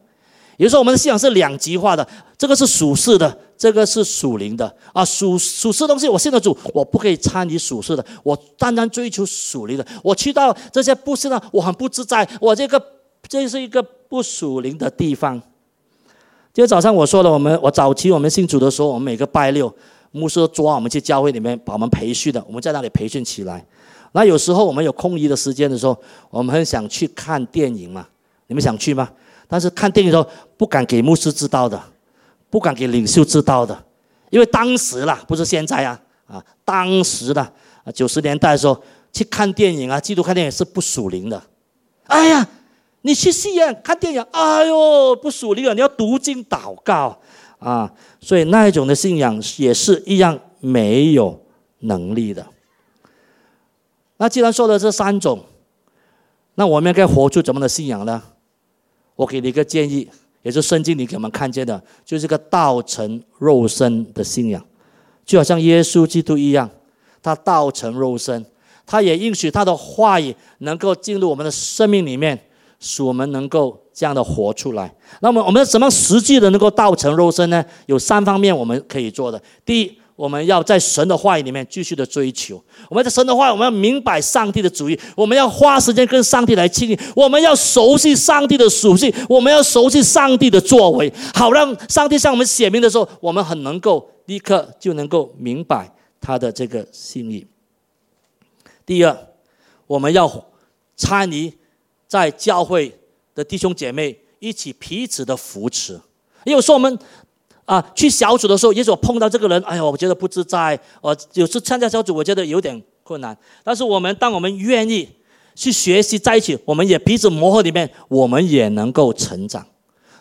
也就是说，我们的信仰是两极化的，这个是属世的，这个是属灵的啊。属属世东西，我信的主，我不可以参与属世的，我单单追求属灵的。我去到这些不是的，我很不自在。我这个这是一个不属灵的地方。今天早上我说了，我们我早期我们信主的时候，我们每个拜六牧师抓我们去教会里面把我们培训的，我们在那里培训起来。那有时候我们有空余的时间的时候，我们很想去看电影嘛？你们想去吗？但是看电影的时候不敢给牧师知道的，不敢给领袖知道的，因为当时啦，不是现在啊，啊，当时的啊九十年代的时候去看电影啊，基督看电影是不属灵的。哎呀，你去戏院看电影，哎呦，不属灵啊！你要读经祷告啊，所以那一种的信仰也是一样没有能力的。那既然说了这三种，那我们应该活出怎么的信仰呢？我给你一个建议，也是圣经里给我们看见的，就是个道成肉身的信仰，就好像耶稣基督一样，他道成肉身，他也应许他的话语能够进入我们的生命里面，使我们能够这样的活出来。那么，我们怎么实际的能够道成肉身呢？有三方面我们可以做的。第一。我们要在神的话语里面继续的追求。我们在神的话语，我们要明白上帝的主意。我们要花时间跟上帝来亲近。我们要熟悉上帝的属性。我们要熟悉上帝的作为，好让上帝向我们显明的时候，我们很能够立刻就能够明白他的这个心意。第二，我们要参与在教会的弟兄姐妹一起彼此的扶持。有时候我们。啊，去小组的时候，也许我碰到这个人，哎呀，我觉得不自在。我有时参加小组，我觉得有点困难。但是我们，当我们愿意去学习在一起，我们也彼此磨合里面，我们也能够成长。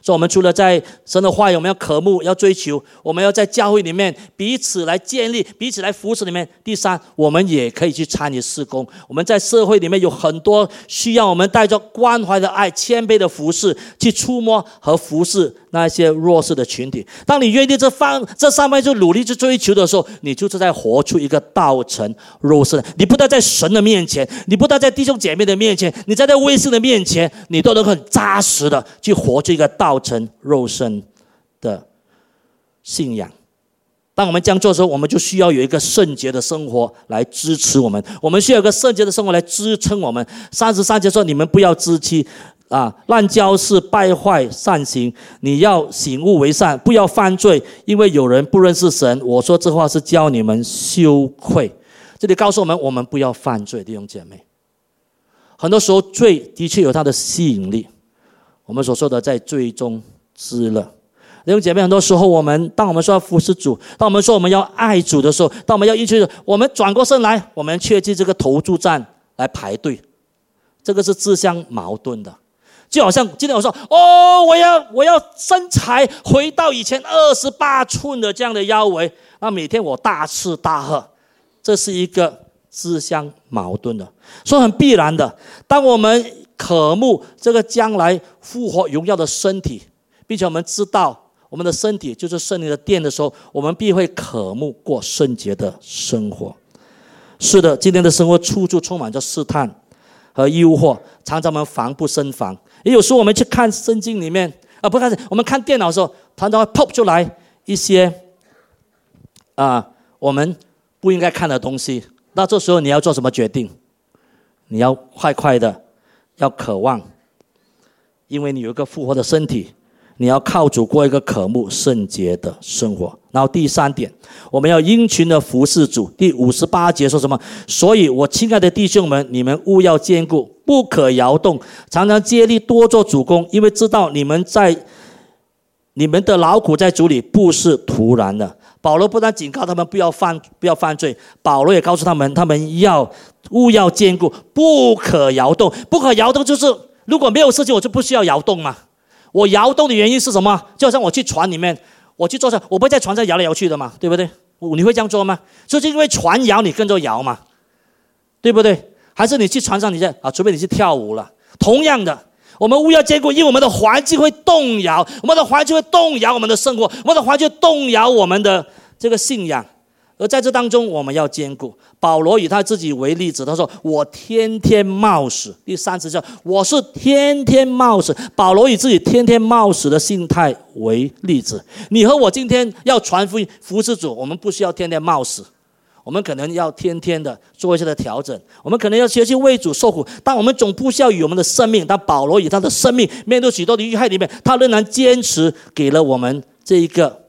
所以，我们除了在神的话语，我们要渴慕、要追求；我们要在教会里面彼此来建立、彼此来扶持里面。第三，我们也可以去参与施工。我们在社会里面有很多需要我们带着关怀的爱、谦卑的服侍，去触摸和服侍那些弱势的群体。当你愿意这方这上面就努力去追求的时候，你就是在活出一个道成肉身。你不但在神的面前，你不但在弟兄姐妹的面前，你在在微信的面前，你都能很扎实的去活出一个道。成肉身的信仰。当我们这样做的时候，我们就需要有一个圣洁的生活来支持我们。我们需要一个圣洁的生活来支撑我们。三十三节说：“你们不要自欺啊，滥交是败坏善行。你要醒悟为善，不要犯罪，因为有人不认识神。”我说这话是教你们羞愧。这里告诉我们，我们不要犯罪，弟兄姐妹。很多时候，罪的确有它的吸引力。我们所说的在最终知乐，弟兄姐妹，很多时候我们当我们说要服侍主，当我们说我们要爱主的时候，当我们要一直我们转过身来，我们却去这个投注站来排队，这个是自相矛盾的。就好像今天我说哦，我要我要身材回到以前二十八寸的这样的腰围，那每天我大吃大喝，这是一个自相矛盾的，所以很必然的。当我们渴慕这个将来复活荣耀的身体，并且我们知道我们的身体就是圣灵的殿的时候，我们必会渴慕过圣洁的生活。是的，今天的生活处处充满着试探和诱惑，常常我们防不胜防。也有时候我们去看圣经里面啊，不看我们看电脑的时候，常常会 pop 出来一些啊我们不应该看的东西。那这时候你要做什么决定？你要快快的，要渴望，因为你有一个复活的身体。你要靠主过一个渴慕圣洁的生活。然后第三点，我们要殷勤的服侍主。第五十八节说什么？所以我亲爱的弟兄们，你们务要坚固，不可摇动，常常接力多做主公，因为知道你们在你们的劳苦在主里不是徒然的。保罗不但警告他们不要犯不要犯罪，保罗也告诉他们，他们要勿要坚固，不可摇动。不可摇动就是如果没有事情，我就不需要摇动嘛。我摇动的原因是什么？就好像我去船里面，我去坐车，我不会在船上摇来摇去的嘛，对不对？你会这样做吗？就是因为船摇，你跟着摇嘛，对不对？还是你去船上，你在啊？除非你去跳舞了。同样的，我们务要兼顾，因为我们的环境会动摇，我们的环境会动摇我们的生活，我们的环境动摇我们的这个信仰。而在这当中，我们要兼顾。保罗以他自己为例子，他说：“我天天冒死。”第三次叫“我是天天冒死”。保罗以自己天天冒死的心态为例子。你和我今天要传福音、服侍主，我们不需要天天冒死，我们可能要天天的做一些的调整。我们可能要学习为主受苦，但我们总不需要以我们的生命。但保罗以他的生命面对许多的遇害里面，他仍然坚持给了我们这一个。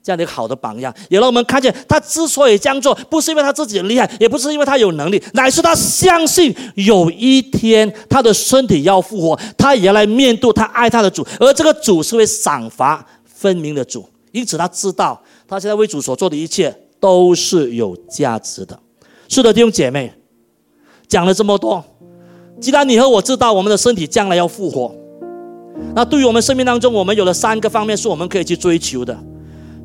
这样的一个好的榜样，也让我们看见他之所以这样做，不是因为他自己厉害，也不是因为他有能力，乃是他相信有一天他的身体要复活，他也要来面对他爱他的主，而这个主是会赏罚分明的主，因此他知道他现在为主所做的一切都是有价值的。是的，弟兄姐妹，讲了这么多，既然你和我知道我们的身体将来要复活，那对于我们生命当中，我们有了三个方面是我们可以去追求的。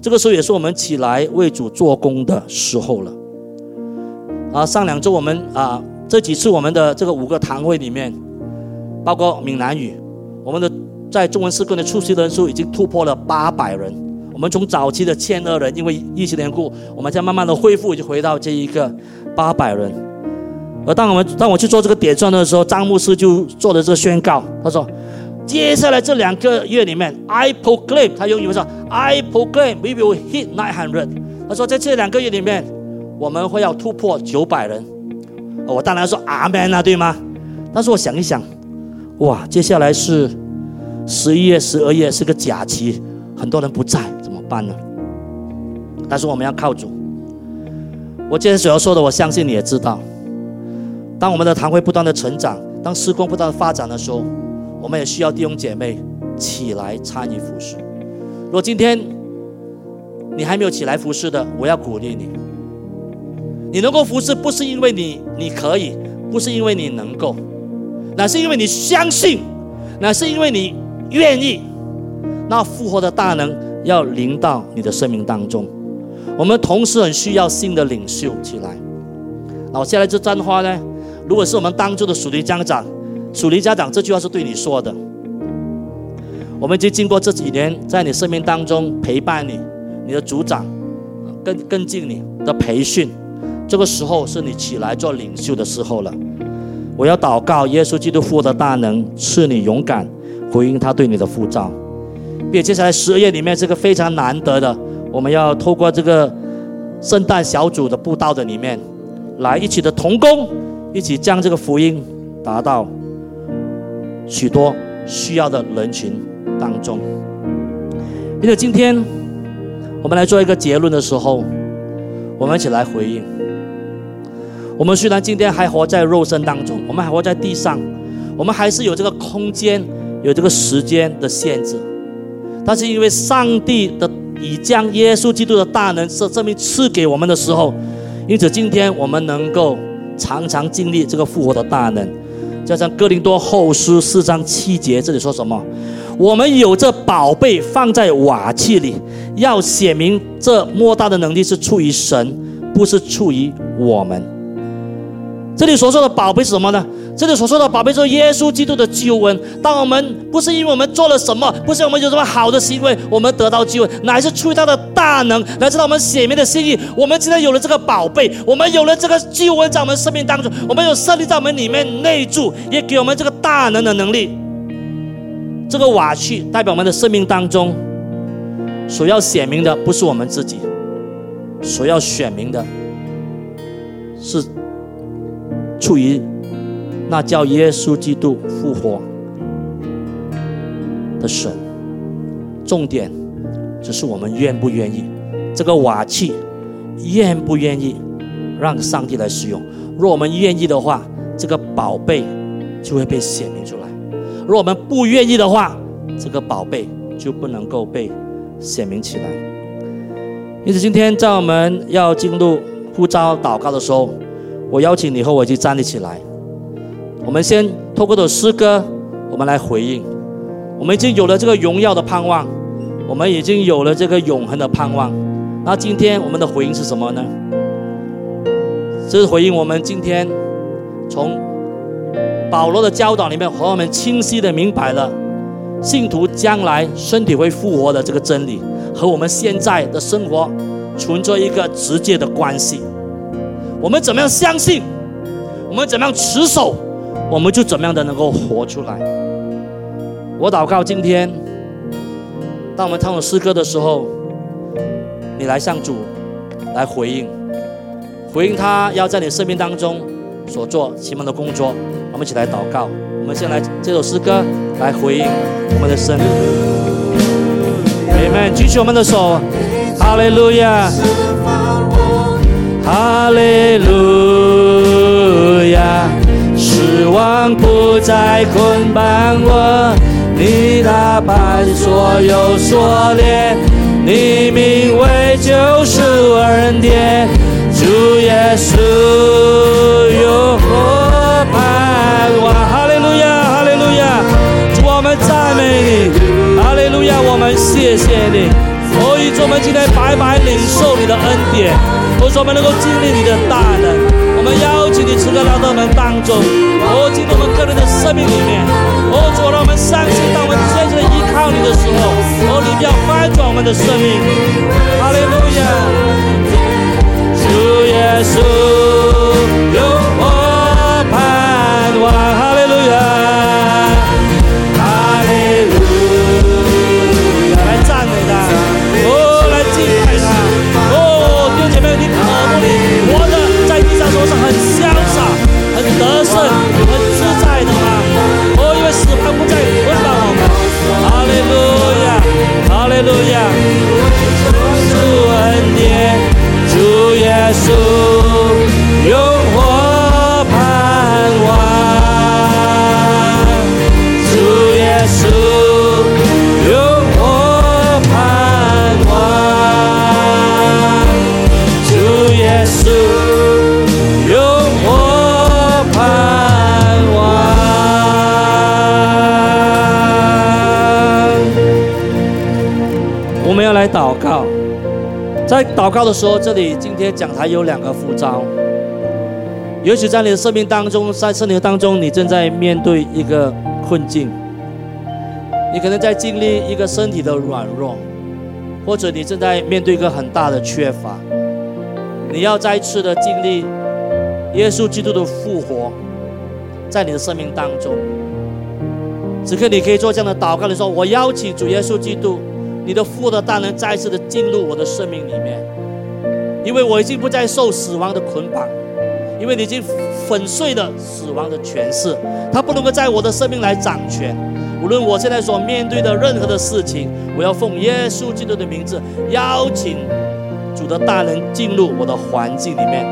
这个时候也是我们起来为主做工的时候了。啊，上两周我们啊，这几次我们的这个五个堂会里面，包括闽南语，我们的在中文诗歌的出席人数已经突破了八百人。我们从早期的千二人，因为疫情的缘故，我们在慢慢的恢复，就回到这一个八百人。而当我们当我去做这个点算的时候，张牧师就做了这个宣告，他说。接下来这两个月里面，I proclaim，他用英文说，I proclaim we will hit nine hundred。他说在这两个月里面，我们会要突破九百人。我当然说阿门啊，对吗？但是我想一想，哇，接下来是十一月、十二月是个假期，很多人不在，办呢？但是我们要靠主。我今天所要说的，我相信你也知道。当我们的堂会不断的成长，当施工不断的发展的时候。我们也需要弟兄姐妹起来参与服侍。如果今天你还没有起来服侍的，我要鼓励你。你能够服侍，不是因为你你可以，不是因为你能够，那是因为你相信，那是因为你愿意。那复活的大能要临到你的生命当中。我们同时很需要新的领袖起来。那我下来这簪花呢？如果是我们当中的属灵家长。属灵家长这句话是对你说的。我们已经经过这几年，在你生命当中陪伴你，你的组长跟跟进你的培训，这个时候是你起来做领袖的时候了。我要祷告，耶稣基督复活的大能赐你勇敢回应他对你的呼召。并接下来十二月里面，这个非常难得的，我们要透过这个圣诞小组的布道的里面，来一起的同工，一起将这个福音达到。许多需要的人群当中，并且今天我们来做一个结论的时候，我们一起来回应。我们虽然今天还活在肉身当中，我们还活在地上，我们还是有这个空间、有这个时间的限制，但是因为上帝的已将耶稣基督的大能是证明赐给我们的时候，因此今天我们能够常常经历这个复活的大能。加上哥林多后书四章七节，这里说什么？我们有这宝贝放在瓦器里，要写明这莫大的能力是出于神，不是出于我们。这里所说的宝贝是什么呢？这里所说的宝贝，就是耶稣基督的救恩。当我们不是因为我们做了什么，不是我们有什么好的行为，我们得到救恩，乃是出于他的大能，来知道我们显明的心意。我们今天有了这个宝贝，我们有了这个救恩在我们生命当中，我们有设立在我们里面内住，也给我们这个大能的能力。这个瓦器代表我们的生命当中所要显明的，不是我们自己，所要选明的，是处于。那叫耶稣基督复活的神，重点只是我们愿不愿意，这个瓦器愿不愿意让上帝来使用。若我们愿意的话，这个宝贝就会被显明出来；若我们不愿意的话，这个宝贝就不能够被显明起来。因此，今天在我们要进入呼召祷告的时候，我邀请你和我一起站立起来。我们先透过的诗歌，我们来回应。我们已经有了这个荣耀的盼望，我们已经有了这个永恒的盼望。那今天我们的回应是什么呢？这是回应我们今天从保罗的教导里面和我们清晰的明白了信徒将来身体会复活的这个真理，和我们现在的生活存着一个直接的关系。我们怎么样相信？我们怎么样持守？我们就怎么样的能够活出来？我祷告，今天当我们唱诗歌的时候，你来向主来回应，回应他要在你生命当中所做奇妙的工作。我们一起来祷告。我们先来这首诗歌来回应我们的神。你们举起我们的手，哈利路亚，哈利路亚。王不再捆绑我，你打败所有锁链，你名为救赎恩典，主耶稣有我盼望。哈利路亚，哈利路亚，主我们赞美你，哈利路亚，我们谢谢你，所以我们今天白白领受你的恩典，我说我们能够经历你的大能。我们邀请你，赐个来到我们当中，活，进我们个人的生命里面，哦，主让我们相信，当我们真正的依靠你的时候，哦，你要翻转我们的生命。哈利路亚，主耶稣，有我亚，主恩典，主耶稣，永活盼望，主耶稣。在祷告的时候，这里今天讲台有两个呼召。也许在你的生命当中，在生命当中，你正在面对一个困境，你可能在经历一个身体的软弱，或者你正在面对一个很大的缺乏，你要再次的经历耶稣基督的复活，在你的生命当中，此刻你可以做这样的祷告的说，我邀请主耶稣基督。你的父的大能再次的进入我的生命里面，因为我已经不再受死亡的捆绑，因为你已经粉碎了死亡的权势，它不能够在我的生命来掌权。无论我现在所面对的任何的事情，我要奉耶稣基督的名字邀请主的大能进入我的环境里面。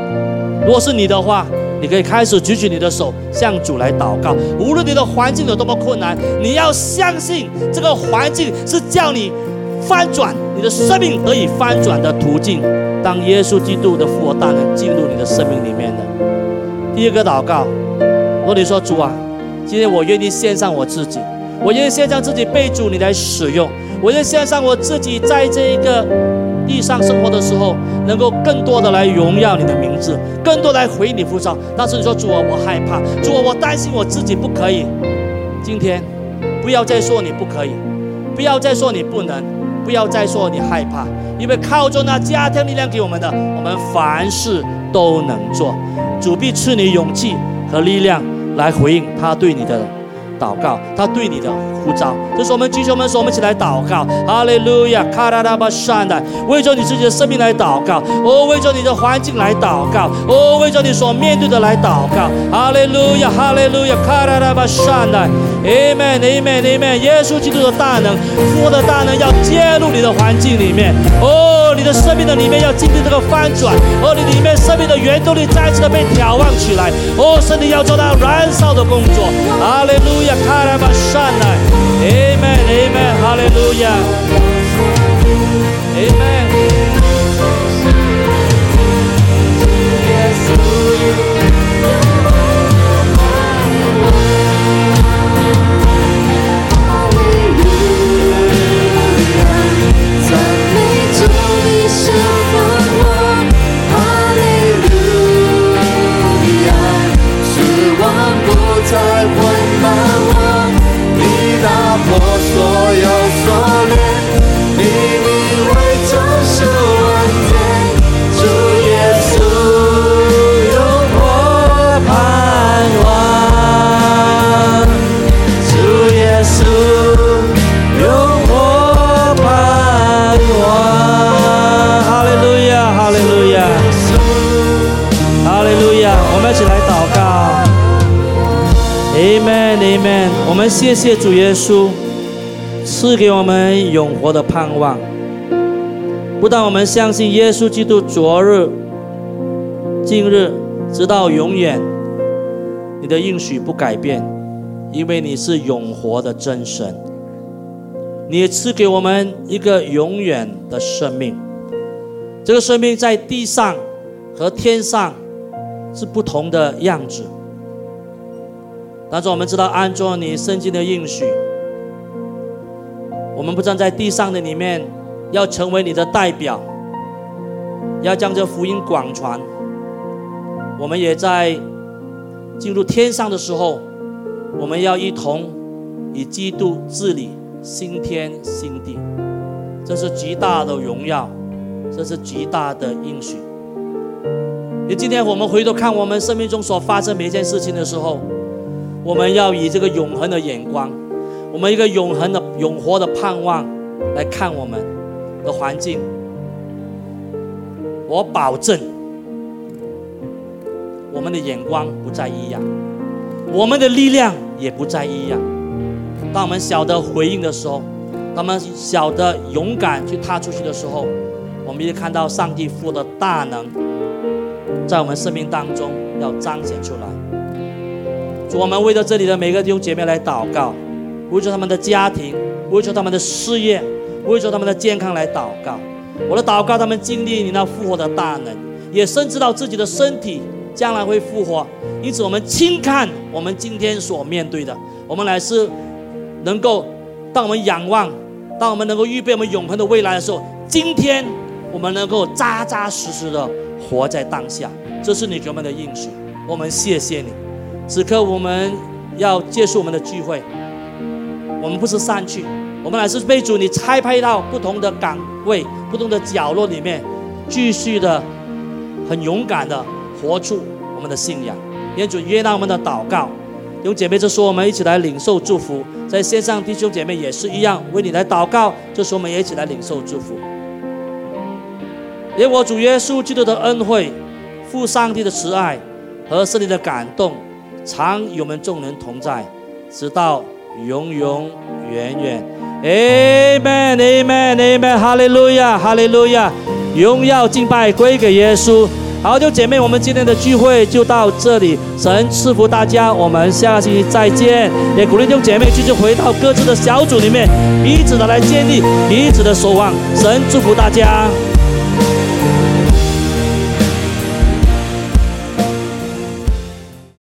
如果是你的话，你可以开始举起你的手向主来祷告。无论你的环境有多么困难，你要相信这个环境是叫你。翻转你的生命得以翻转的途径，当耶稣基督的复活大能进入你的生命里面的。第二个祷告，如果你说主啊，今天我愿意献上我自己，我愿意献上自己被主你来使用，我愿意献上我自己在这一个。地上生活的时候，能够更多的来荣耀你的名字，更多来回你呼召。但是你说主啊，我害怕，主啊，我担心我自己不可以。今天不要再说你不可以，不要再说你不能，不要再说你害怕，因为靠着那加添力量给我们的，我们凡事都能做。主必赐你勇气和力量来回应他对你的。祷告，他对你的呼召，这是我们弟兄们说，我们一起来祷告，哈利路亚，卡拉拉巴善的，为着你自己的生命来祷告，哦，为着你的环境来祷告，哦，为着你所面对的来祷告，哈利路亚，哈利路亚，卡拉拉巴善的，Amen，Amen，Amen，耶稣基督的大能，父的大能要介入你的环境里面，哦。你的生命的里面要经历这个翻转，哦，你里面生命的原动力再次的被挑旺起来，哦，身体要做到燃烧的工作。哈利路亚，卡拉巴善来，Amen，Amen，哈利路亚，Amen。谢主耶稣赐给我们永活的盼望。不但我们相信耶稣基督昨日、今日直到永远，你的应许不改变，因为你是永活的真神。你也赐给我们一个永远的生命。这个生命在地上和天上是不同的样子。但是我们知道，按照你圣经的应许，我们不站在地上的里面，要成为你的代表，要将这福音广传。我们也在进入天上的时候，我们要一同以基督治理新天新地，这是极大的荣耀，这是极大的应许。你今天我们回头看我们生命中所发生每一件事情的时候。我们要以这个永恒的眼光，我们一个永恒的、永活的盼望来看我们的环境。我保证，我们的眼光不再一样，我们的力量也不再一样。当我们晓得回应的时候，当我们晓得勇敢去踏出去的时候，我们也看到上帝父的大能在我们生命当中要彰显出来。我们为着这里的每个弟兄姐妹来祷告，为着他们的家庭，为着他们的事业，为着他们的健康来祷告。我的祷告，他们经历你那复活的大能，也深知道自己的身体将来会复活。因此，我们轻看我们今天所面对的，我们乃是能够，当我们仰望，当我们能够预备我们永恒的未来的时候，今天我们能够扎扎实实的活在当下。这是你给我们的应许，我们谢谢你。此刻我们要结束我们的聚会，我们不是散去，我们乃是被主你拆派到不同的岗位、不同的角落里面，继续的很勇敢的活出我们的信仰。愿主约纳我们的祷告。弟兄姐妹，这时候我们一起来领受祝福，在线上弟兄姐妹也是一样，为你来祷告。这时候我们也一起来领受祝福。愿我主耶稣基督的恩惠、父上帝的慈爱和圣灵的感动。常与我们众人同在，直到永永远远。Amen，Amen，Amen，哈利路亚，哈利路亚，荣耀敬拜归给耶稣。好，就姐妹，我们今天的聚会就到这里。神赐福大家，我们下期再见。也鼓励弟兄姐妹继续回到各自的小组里面，彼此的来建立彼此的守望。神祝福大家。